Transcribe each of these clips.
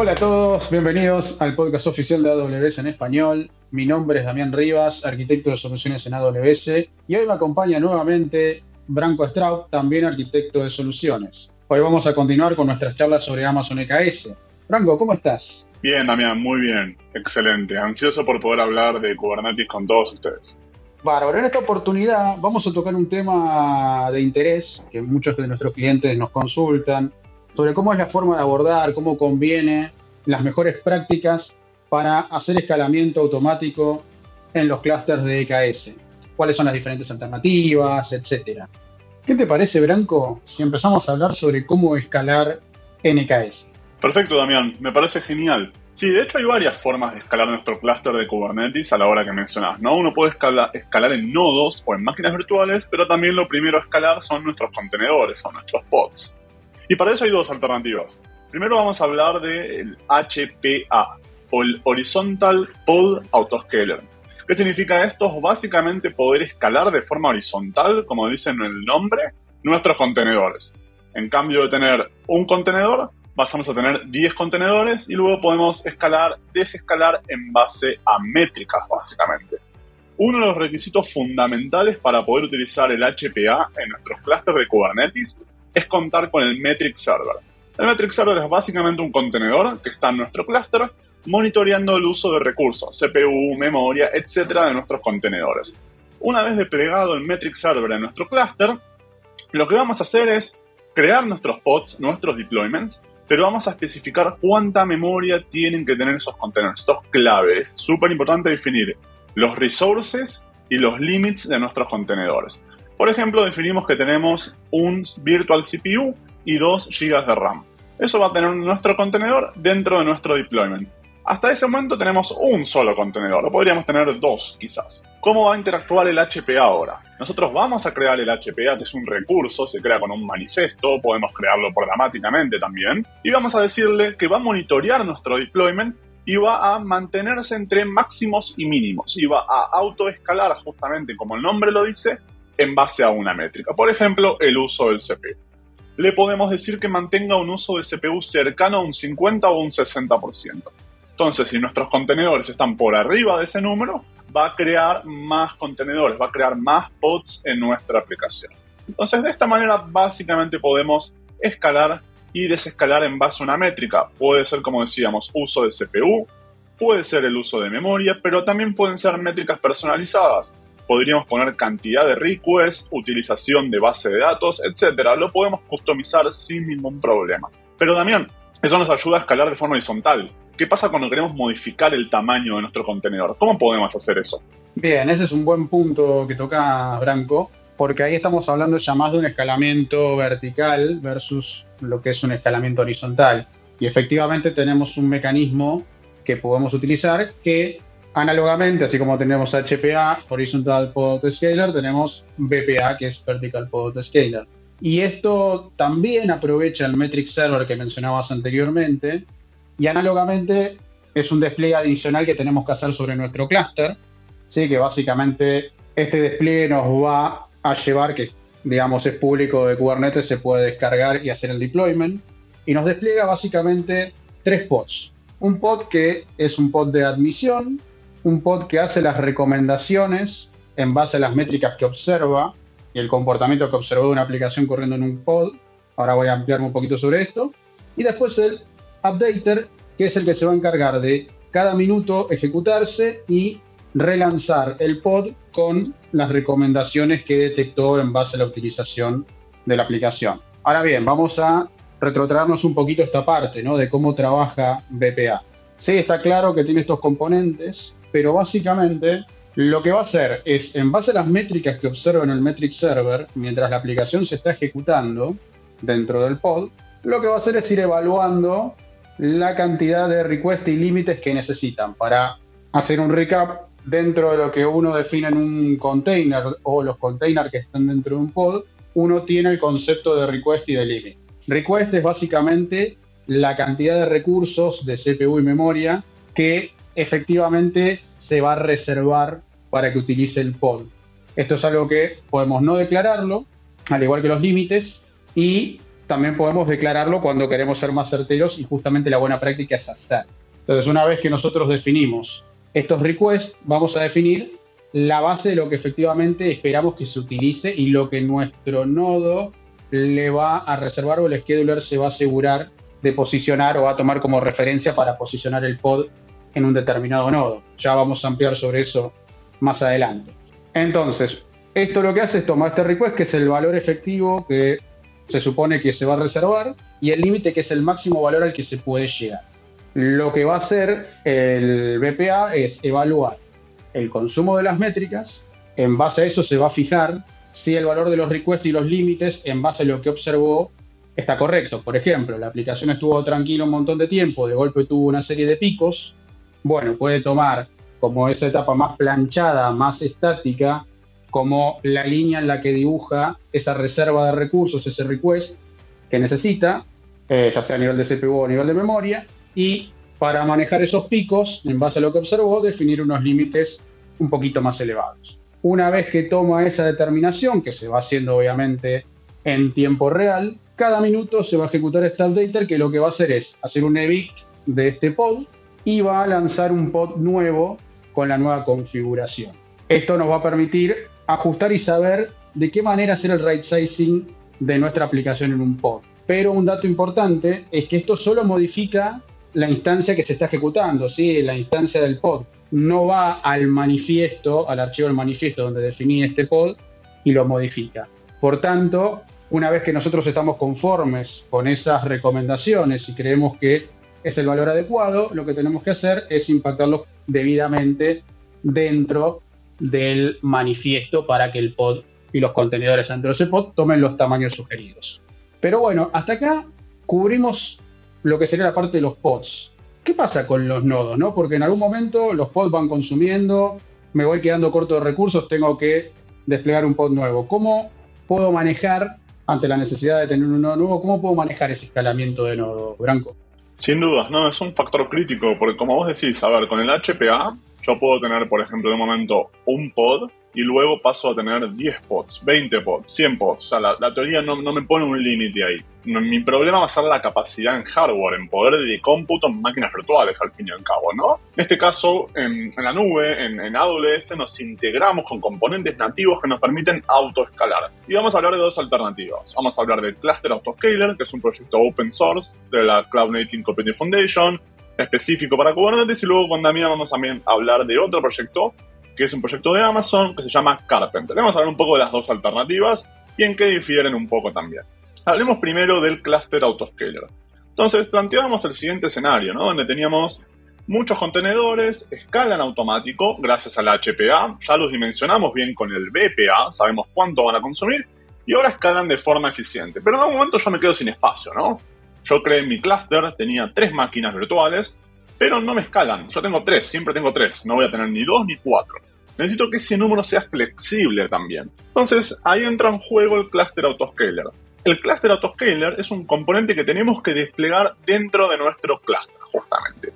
Hola a todos, bienvenidos al podcast oficial de AWS en español. Mi nombre es Damián Rivas, arquitecto de soluciones en AWS, y hoy me acompaña nuevamente Branco Straub, también arquitecto de soluciones. Hoy vamos a continuar con nuestras charlas sobre Amazon EKS. Branco, ¿cómo estás? Bien, Damián, muy bien. Excelente. Ansioso por poder hablar de Kubernetes con todos ustedes. Bárbaro, en esta oportunidad vamos a tocar un tema de interés que muchos de nuestros clientes nos consultan sobre cómo es la forma de abordar, cómo conviene las mejores prácticas para hacer escalamiento automático en los clústeres de EKS. Cuáles son las diferentes alternativas, etcétera. ¿Qué te parece, Branco, si empezamos a hablar sobre cómo escalar en EKS? Perfecto, Damián. Me parece genial. Sí, de hecho hay varias formas de escalar nuestro clúster de Kubernetes a la hora que mencionas, ¿no? Uno puede escalar en nodos o en máquinas virtuales, pero también lo primero a escalar son nuestros contenedores o nuestros pods. Y para eso hay dos alternativas. Primero vamos a hablar del HPA, o el Horizontal Pod Autoscaler. ¿Qué significa esto? Básicamente poder escalar de forma horizontal, como dicen en el nombre, nuestros contenedores. En cambio de tener un contenedor, pasamos a tener 10 contenedores y luego podemos escalar, desescalar en base a métricas, básicamente. Uno de los requisitos fundamentales para poder utilizar el HPA en nuestros clústeres de Kubernetes es contar con el Metric Server. El Metric Server es básicamente un contenedor que está en nuestro clúster monitoreando el uso de recursos, CPU, memoria, etcétera, de nuestros contenedores. Una vez desplegado el Metric Server en nuestro clúster, lo que vamos a hacer es crear nuestros pods, nuestros deployments, pero vamos a especificar cuánta memoria tienen que tener esos contenedores. Esto es clave, súper importante definir los resources y los limits de nuestros contenedores. Por ejemplo, definimos que tenemos un virtual CPU y 2 GB de RAM. Eso va a tener nuestro contenedor dentro de nuestro deployment. Hasta ese momento tenemos un solo contenedor, o podríamos tener dos quizás. ¿Cómo va a interactuar el HPA ahora? Nosotros vamos a crear el HPA, que es un recurso, se crea con un manifiesto, podemos crearlo programáticamente también, y vamos a decirle que va a monitorear nuestro deployment y va a mantenerse entre máximos y mínimos, y va a autoescalar justamente como el nombre lo dice, en base a una métrica. Por ejemplo, el uso del CPU. Le podemos decir que mantenga un uso de CPU cercano a un 50 o un 60%. Entonces, si nuestros contenedores están por arriba de ese número, va a crear más contenedores, va a crear más pods en nuestra aplicación. Entonces, de esta manera, básicamente podemos escalar y desescalar en base a una métrica. Puede ser, como decíamos, uso de CPU, puede ser el uso de memoria, pero también pueden ser métricas personalizadas. Podríamos poner cantidad de requests, utilización de base de datos, etc. Lo podemos customizar sin ningún problema. Pero también, eso nos ayuda a escalar de forma horizontal. ¿Qué pasa cuando queremos modificar el tamaño de nuestro contenedor? ¿Cómo podemos hacer eso? Bien, ese es un buen punto que toca Branco, porque ahí estamos hablando ya más de un escalamiento vertical versus lo que es un escalamiento horizontal. Y efectivamente tenemos un mecanismo que podemos utilizar que análogamente, así como tenemos HPA, Horizontal Pod Scaler, tenemos BPA, que es Vertical Pod Scaler. Y esto también aprovecha el metric server que mencionabas anteriormente, y análogamente es un despliegue adicional que tenemos que hacer sobre nuestro clúster, ¿sí? que básicamente este despliegue nos va a llevar, que digamos es público de Kubernetes, se puede descargar y hacer el deployment, y nos despliega básicamente tres pods. Un pod que es un pod de admisión, un pod que hace las recomendaciones en base a las métricas que observa y el comportamiento que observó de una aplicación corriendo en un pod. Ahora voy a ampliarme un poquito sobre esto. Y después el updater, que es el que se va a encargar de cada minuto ejecutarse y relanzar el pod con las recomendaciones que detectó en base a la utilización de la aplicación. Ahora bien, vamos a retrotraernos un poquito esta parte, ¿no? De cómo trabaja BPA. Sí, está claro que tiene estos componentes, pero básicamente lo que va a hacer es, en base a las métricas que observa en el metric server, mientras la aplicación se está ejecutando dentro del pod, lo que va a hacer es ir evaluando la cantidad de requests y límites que necesitan. Para hacer un recap, dentro de lo que uno define en un container o los containers que están dentro de un pod, uno tiene el concepto de request y de limit. Request es básicamente la cantidad de recursos de CPU y memoria que efectivamente se va a reservar para que utilice el pod. Esto es algo que podemos no declararlo, al igual que los límites, y también podemos declararlo cuando queremos ser más certeros y justamente la buena práctica es hacer. Entonces, una vez que nosotros definimos estos requests, vamos a definir la base de lo que efectivamente esperamos que se utilice y lo que nuestro nodo le va a reservar o el scheduler se va a asegurar de posicionar o va a tomar como referencia para posicionar el pod en un determinado nodo. Ya vamos a ampliar sobre eso más adelante. Entonces, esto lo que hace es tomar este request, que es el valor efectivo que se supone que se va a reservar, y el límite, que es el máximo valor al que se puede llegar. Lo que va a hacer el BPA es evaluar el consumo de las métricas, en base a eso se va a fijar si el valor de los requests y los límites, en base a lo que observó, está correcto. Por ejemplo, la aplicación estuvo tranquila un montón de tiempo, de golpe tuvo una serie de picos. Bueno, puede tomar como esa etapa más planchada, más estática, como la línea en la que dibuja esa reserva de recursos, ese request que necesita, eh, ya sea a nivel de CPU o a nivel de memoria, y para manejar esos picos, en base a lo que observó, definir unos límites un poquito más elevados. Una vez que toma esa determinación, que se va haciendo obviamente en tiempo real, cada minuto se va a ejecutar este updater que lo que va a hacer es hacer un evict de este pod y va a lanzar un pod nuevo con la nueva configuración. Esto nos va a permitir ajustar y saber de qué manera hacer el right sizing de nuestra aplicación en un pod. Pero un dato importante es que esto solo modifica la instancia que se está ejecutando, ¿sí? la instancia del pod. No va al manifiesto, al archivo del manifiesto donde definí este pod y lo modifica. Por tanto, una vez que nosotros estamos conformes con esas recomendaciones y creemos que es el valor adecuado, lo que tenemos que hacer es impactarlo debidamente dentro del manifiesto para que el pod y los contenedores dentro de ese pod tomen los tamaños sugeridos. Pero bueno, hasta acá cubrimos lo que sería la parte de los pods. ¿Qué pasa con los nodos? No? Porque en algún momento los pods van consumiendo, me voy quedando corto de recursos, tengo que desplegar un pod nuevo. ¿Cómo puedo manejar ante la necesidad de tener un nodo nuevo, ¿cómo puedo manejar ese escalamiento de nodo, Branco? Sin dudas, no, es un factor crítico, porque como vos decís, a ver, con el HPA yo puedo tener, por ejemplo, de un momento un pod y luego paso a tener 10 pods, 20 pods, 100 pods. O sea, la, teoría no, me pone un límite ahí. mi problema va a ser la capacidad en hardware, en poder de cómputo en máquinas virtuales, al fin y al cabo, ¿no? En este caso, en, la nube, en, en, AWS, nos integramos con componentes nativos que nos permiten autoescalar. Y vamos a hablar de dos alternativas. Vamos a hablar del Cluster Autoscaler, que es un proyecto open source de la Cloud Native Computing Foundation, específico para Kubernetes, y luego con Damián vamos también a hablar de otro proyecto que es un proyecto de Amazon que se llama Carpenter. Vamos a hablar un poco de las dos alternativas y en qué difieren un poco también. Hablemos primero del cluster autoscaler. Entonces planteábamos el siguiente escenario, ¿no? donde teníamos muchos contenedores, escalan automático gracias al HPA, ya los dimensionamos bien con el BPA, sabemos cuánto van a consumir, y ahora escalan de forma eficiente. Pero en algún momento yo me quedo sin espacio, ¿no? Yo creé mi cluster, tenía tres máquinas virtuales, pero no me escalan. Yo tengo tres, siempre tengo tres, no voy a tener ni dos ni cuatro necesito que ese número sea flexible también. Entonces, ahí entra en juego el cluster autoscaler. El cluster autoscaler es un componente que tenemos que desplegar dentro de nuestro cluster, justamente.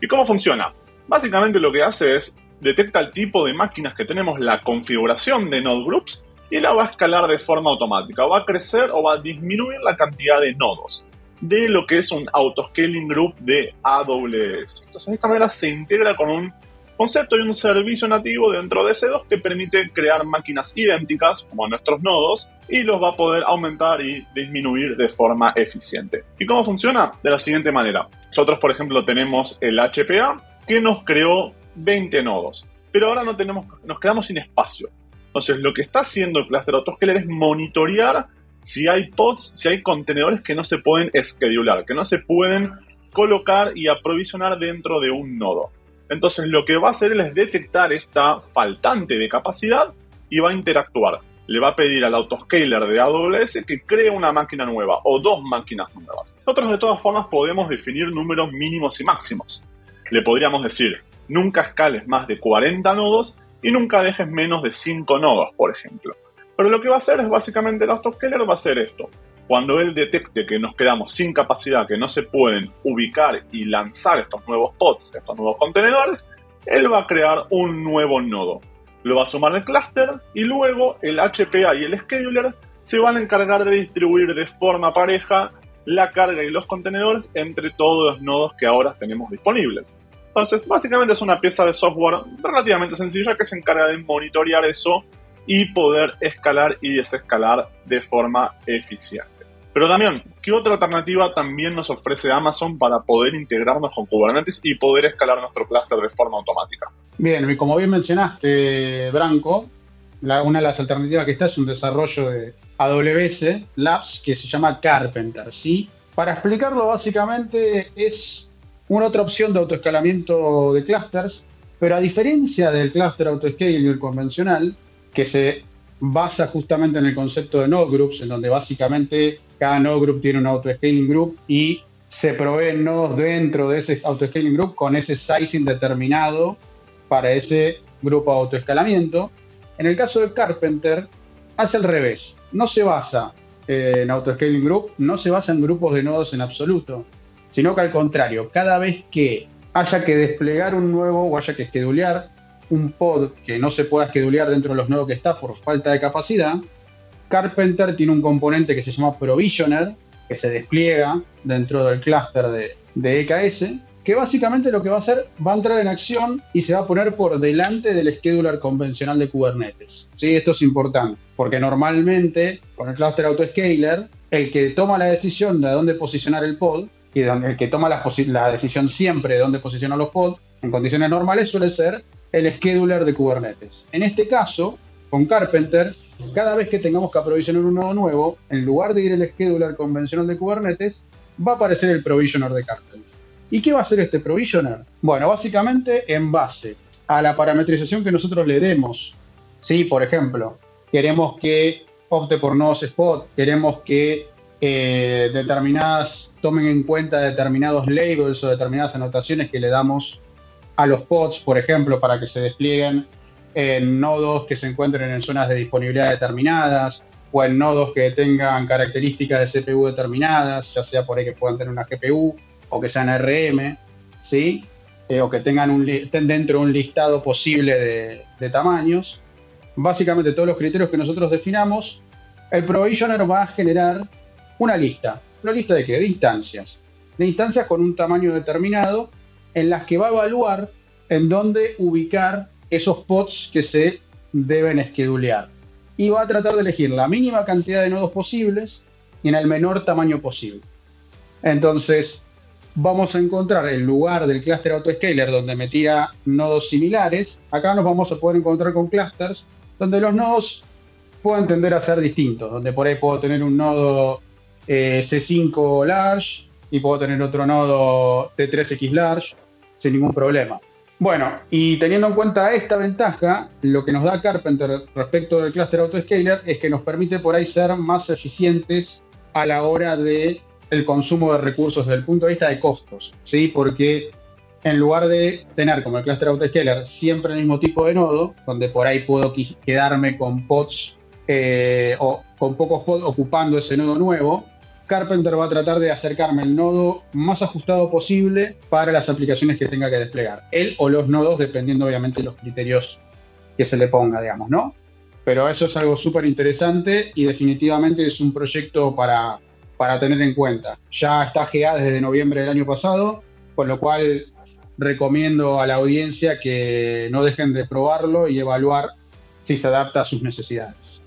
¿Y cómo funciona? Básicamente lo que hace es detecta el tipo de máquinas que tenemos, la configuración de node groups y la va a escalar de forma automática. Va a crecer o va a disminuir la cantidad de nodos de lo que es un autoscaling group de AWS. Entonces, de esta manera se integra con un concepto y un servicio nativo dentro de C2 que permite crear máquinas idénticas como nuestros nodos y los va a poder aumentar y disminuir de forma eficiente. ¿Y cómo funciona? De la siguiente manera. Nosotros, por ejemplo, tenemos el HPA que nos creó 20 nodos, pero ahora no tenemos, nos quedamos sin espacio. Entonces, lo que está haciendo el cluster autoscaler es monitorear si hay pods, si hay contenedores que no se pueden schedular, que no se pueden colocar y aprovisionar dentro de un nodo. Entonces lo que va a hacer es detectar esta faltante de capacidad y va a interactuar. Le va a pedir al autoscaler de AWS que cree una máquina nueva o dos máquinas nuevas. Nosotros de todas formas podemos definir números mínimos y máximos. Le podríamos decir, nunca escales más de 40 nodos y nunca dejes menos de 5 nodos, por ejemplo. Pero lo que va a hacer es básicamente el autoscaler va a hacer esto. Cuando él detecte que nos quedamos sin capacidad, que no se pueden ubicar y lanzar estos nuevos pods, estos nuevos contenedores, él va a crear un nuevo nodo. Lo va a sumar al clúster y luego el HPA y el scheduler se van a encargar de distribuir de forma pareja la carga y los contenedores entre todos los nodos que ahora tenemos disponibles. Entonces, básicamente es una pieza de software relativamente sencilla que se encarga de monitorear eso y poder escalar y desescalar de forma eficiente. Pero también, ¿qué otra alternativa también nos ofrece Amazon para poder integrarnos con Kubernetes y poder escalar nuestro clúster de forma automática? Bien, como bien mencionaste, Branco, una de las alternativas que está es un desarrollo de AWS Labs que se llama Carpenter, ¿sí? Para explicarlo básicamente es una otra opción de autoescalamiento de clusters, pero a diferencia del cluster autoscaling convencional, que se basa justamente en el concepto de node groups, en donde básicamente cada node group tiene un autoscaling group y se proveen nodos dentro de ese autoscaling group con ese sizing determinado para ese grupo de autoescalamiento. En el caso de Carpenter, hace al revés. No se basa en autoscaling group, no se basa en grupos de nodos en absoluto, sino que al contrario, cada vez que haya que desplegar un nuevo o haya que schedulear un pod que no se pueda schedulear dentro de los nodos que está por falta de capacidad, Carpenter tiene un componente que se llama Provisioner, que se despliega dentro del clúster de, EKS, que básicamente lo que va a hacer, va a entrar en acción y se va a poner por delante del scheduler convencional de Kubernetes. ¿Sí? Esto es importante, porque normalmente con el cluster autoscaler, el que toma la decisión de dónde posicionar el pod, y el que toma la, la decisión siempre de dónde posicionar los pods, en condiciones normales suele ser el scheduler de Kubernetes. En este caso, con Carpenter, cada vez que tengamos que aprovisionar un nodo nuevo, en lugar de ir el scheduler convencional de Kubernetes, va a aparecer el provisioner de Carpenter. ¿Y qué va a hacer este provisioner? Bueno, básicamente en base a la parametrización que nosotros le demos. ¿sí? Por ejemplo, queremos que opte por nodos spot, queremos que eh, determinadas tomen en cuenta determinados labels o determinadas anotaciones que le damos a los pods, por ejemplo, para que se desplieguen en nodos que se encuentren en zonas de disponibilidad determinadas o en nodos que tengan características de CPU determinadas, ya sea por ahí que puedan tener una GPU o que sean RM, ¿sí? Eh, o que tengan un, estén dentro de un listado posible de, de tamaños. Básicamente todos los criterios que nosotros definamos, el provisioner va a generar una lista. ¿Una lista de qué? De instancias. De instancias con un tamaño determinado en las que va a evaluar en dónde ubicar esos pods que se deben esquedulear. Y va a tratar de elegir la mínima cantidad de nodos posibles en el menor tamaño posible. Entonces, vamos a encontrar el lugar del clúster autoscaler donde me tira nodos similares. Acá nos vamos a poder encontrar con clusters donde los nodos pueden tender a ser distintos, donde por ahí puedo tener un nodo eh, C5 large y puedo tener otro nodo T3X large sin ningún problema. Bueno, y teniendo en cuenta esta ventaja, lo que nos da Carpenter respecto del cluster autoscaler es que nos permite por ahí ser más eficientes a la hora de el consumo de recursos desde el punto de vista de costos, ¿sí? Porque en lugar de tener como el cluster autoscaler siempre el mismo tipo de nodo, donde por ahí puedo quedarme con pods eh, o con pocos pods ocupando ese nodo nuevo, Carpenter va a tratar de acercarme el nodo más ajustado posible para las aplicaciones que tenga que desplegar. Él o los nodos, dependiendo obviamente de los criterios que se le ponga, digamos, ¿no? Pero eso es algo súper interesante y definitivamente es un proyecto para, para tener en cuenta. Ya está GA desde noviembre del año pasado, con lo cual recomiendo a la audiencia que no dejen de probarlo y evaluar si se adapta a sus necesidades.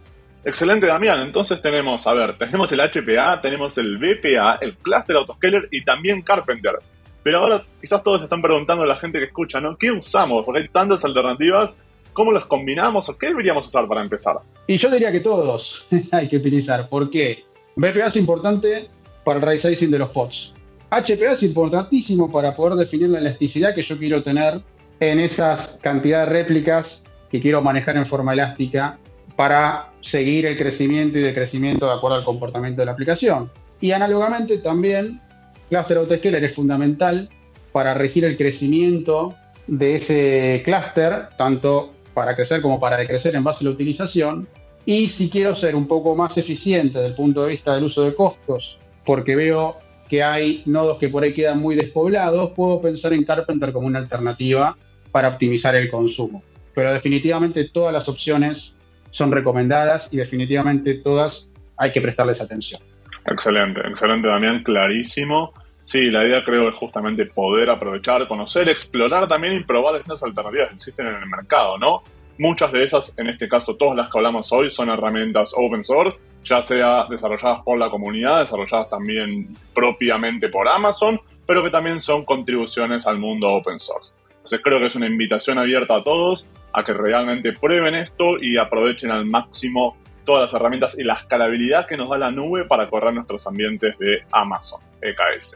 Excelente, Damián. Entonces tenemos, a ver, tenemos el HPA, tenemos el BPA, el Cluster Autoscaler y también Carpenter. Pero ahora quizás todos están preguntando a la gente que escucha, ¿no? ¿Qué usamos? Porque hay tantas alternativas. ¿Cómo los combinamos o qué deberíamos usar para empezar? Y yo diría que todos hay que utilizar. ¿Por qué? BPA es importante para el resizing de los pods. HPA es importantísimo para poder definir la elasticidad que yo quiero tener en esas cantidades de réplicas que quiero manejar en forma elástica para seguir el crecimiento y decrecimiento de acuerdo al comportamiento de la aplicación. Y análogamente también Cluster Autoscaler es fundamental para regir el crecimiento de ese clúster, tanto para crecer como para decrecer en base a la utilización. Y si quiero ser un poco más eficiente desde el punto de vista del uso de costos, porque veo que hay nodos que por ahí quedan muy despoblados, puedo pensar en Carpenter como una alternativa para optimizar el consumo. Pero definitivamente todas las opciones son recomendadas y definitivamente todas hay que prestarles atención. Excelente, excelente Damián, clarísimo. Sí, la idea creo es justamente poder aprovechar, conocer, explorar también y probar estas alternativas que existen en el mercado, ¿no? Muchas de esas, en este caso todas las que hablamos hoy, son herramientas open source, ya sea desarrolladas por la comunidad, desarrolladas también propiamente por Amazon, pero que también son contribuciones al mundo open source. Entonces creo que es una invitación abierta a todos a que realmente prueben esto y aprovechen al máximo todas las herramientas y la escalabilidad que nos da la nube para correr nuestros ambientes de Amazon EKS.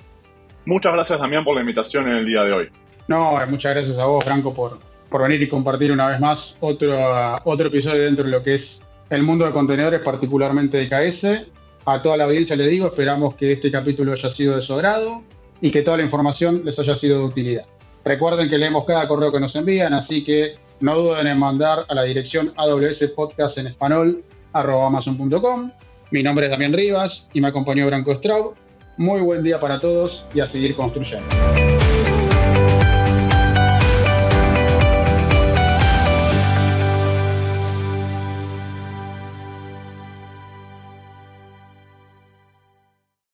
Muchas gracias Damián por la invitación en el día de hoy. No, muchas gracias a vos Franco por, por venir y compartir una vez más otro, otro episodio dentro de lo que es el mundo de contenedores, particularmente de EKS. A toda la audiencia les digo, esperamos que este capítulo haya sido de su agrado y que toda la información les haya sido de utilidad. Recuerden que leemos cada correo que nos envían, así que no duden en mandar a la dirección AWS Podcast en español amazon.com. Mi nombre es Damián Rivas y me acompañó Branco Straub. Muy buen día para todos y a seguir construyendo.